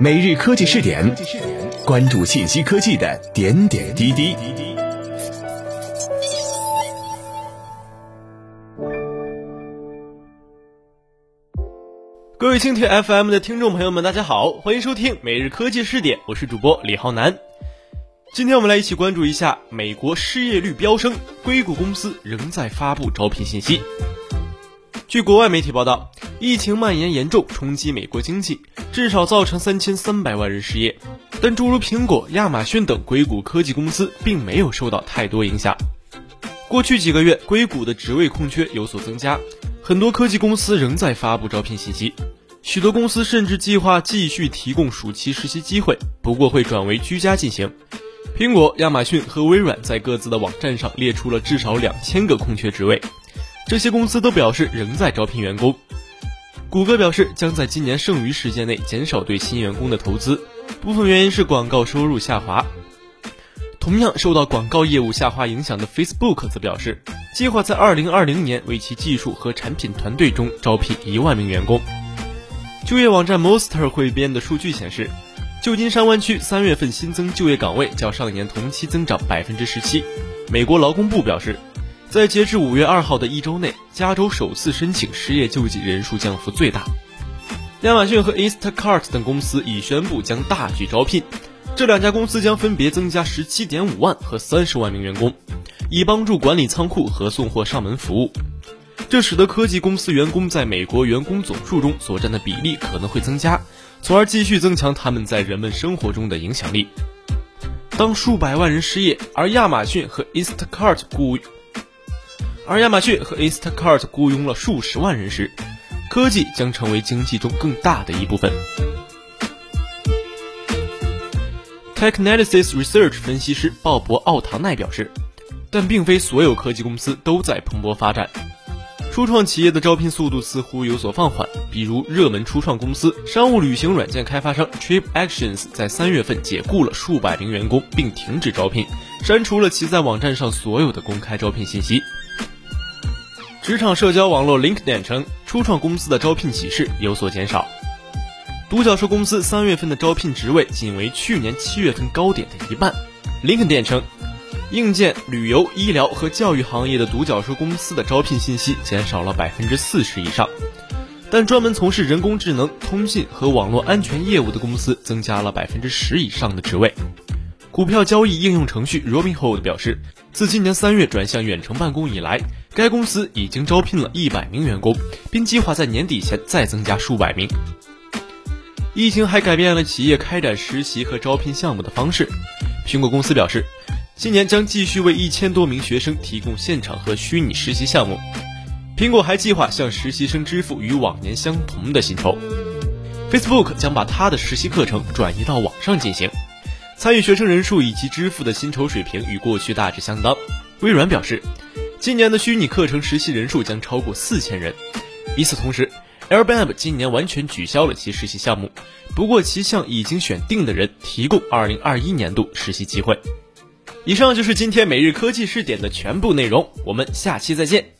每日科技试点，关注信息科技的点点滴滴。各位蜻蜓 FM 的听众朋友们，大家好，欢迎收听每日科技试点，我是主播李浩南。今天我们来一起关注一下美国失业率飙升，硅谷公司仍在发布招聘信息。据国外媒体报道，疫情蔓延严重，冲击美国经济，至少造成三千三百万人失业。但诸如苹果、亚马逊等硅谷科技公司并没有受到太多影响。过去几个月，硅谷的职位空缺有所增加，很多科技公司仍在发布招聘信息。许多公司甚至计划继续提供暑期实习机会，不过会转为居家进行。苹果、亚马逊和微软在各自的网站上列出了至少两千个空缺职位。这些公司都表示仍在招聘员工。谷歌表示将在今年剩余时间内减少对新员工的投资，部分原因是广告收入下滑。同样受到广告业务下滑影响的 Facebook 则表示，计划在2020年为其技术和产品团队中招聘一万名员工。就业网站 Monster 汇编的数据显示，旧金山湾区三月份新增就业岗位较上年同期增长百分之十七。美国劳工部表示。在截至五月二号的一周内，加州首次申请失业救济人数降幅最大。亚马逊和 Instacart 等公司已宣布将大举招聘，这两家公司将分别增加十七点五万和三十万名员工，以帮助管理仓库和送货上门服务。这使得科技公司员工在美国员工总数中所占的比例可能会增加，从而继续增强他们在人们生活中的影响力。当数百万人失业，而亚马逊和 Instacart 雇而亚马逊和 Instacart 雇佣了数十万人时，科技将成为经济中更大的一部分。Technalysis Research 分析师鲍勃·奥唐奈表示，但并非所有科技公司都在蓬勃发展。初创企业的招聘速度似乎有所放缓，比如热门初创公司商务旅行软件开发商 TripActions 在三月份解雇了数百名员工，并停止招聘，删除了其在网站上所有的公开招聘信息。职场社交网络 LinkedIn 称，初创公司的招聘启事有所减少。独角兽公司三月份的招聘职位仅为去年七月份高点的一半。LinkedIn 称，硬件、旅游、医疗和教育行业的独角兽公司的招聘信息减少了百分之四十以上，但专门从事人工智能、通信和网络安全业务的公司增加了百分之十以上的职位。股票交易应用程序 Robinhood 表示，自今年三月转向远程办公以来，该公司已经招聘了一百名员工，并计划在年底前再增加数百名。疫情还改变了企业开展实习和招聘项目的方式。苹果公司表示，今年将继续为一千多名学生提供现场和虚拟实习项目。苹果还计划向实习生支付与往年相同的薪酬。Facebook 将把它的实习课程转移到网上进行。参与学生人数以及支付的薪酬水平与过去大致相当。微软表示，今年的虚拟课程实习人数将超过四千人。与此同时，Airbnb 今年完全取消了其实习项目，不过其向已经选定的人提供2021年度实习机会。以上就是今天每日科技试点的全部内容，我们下期再见。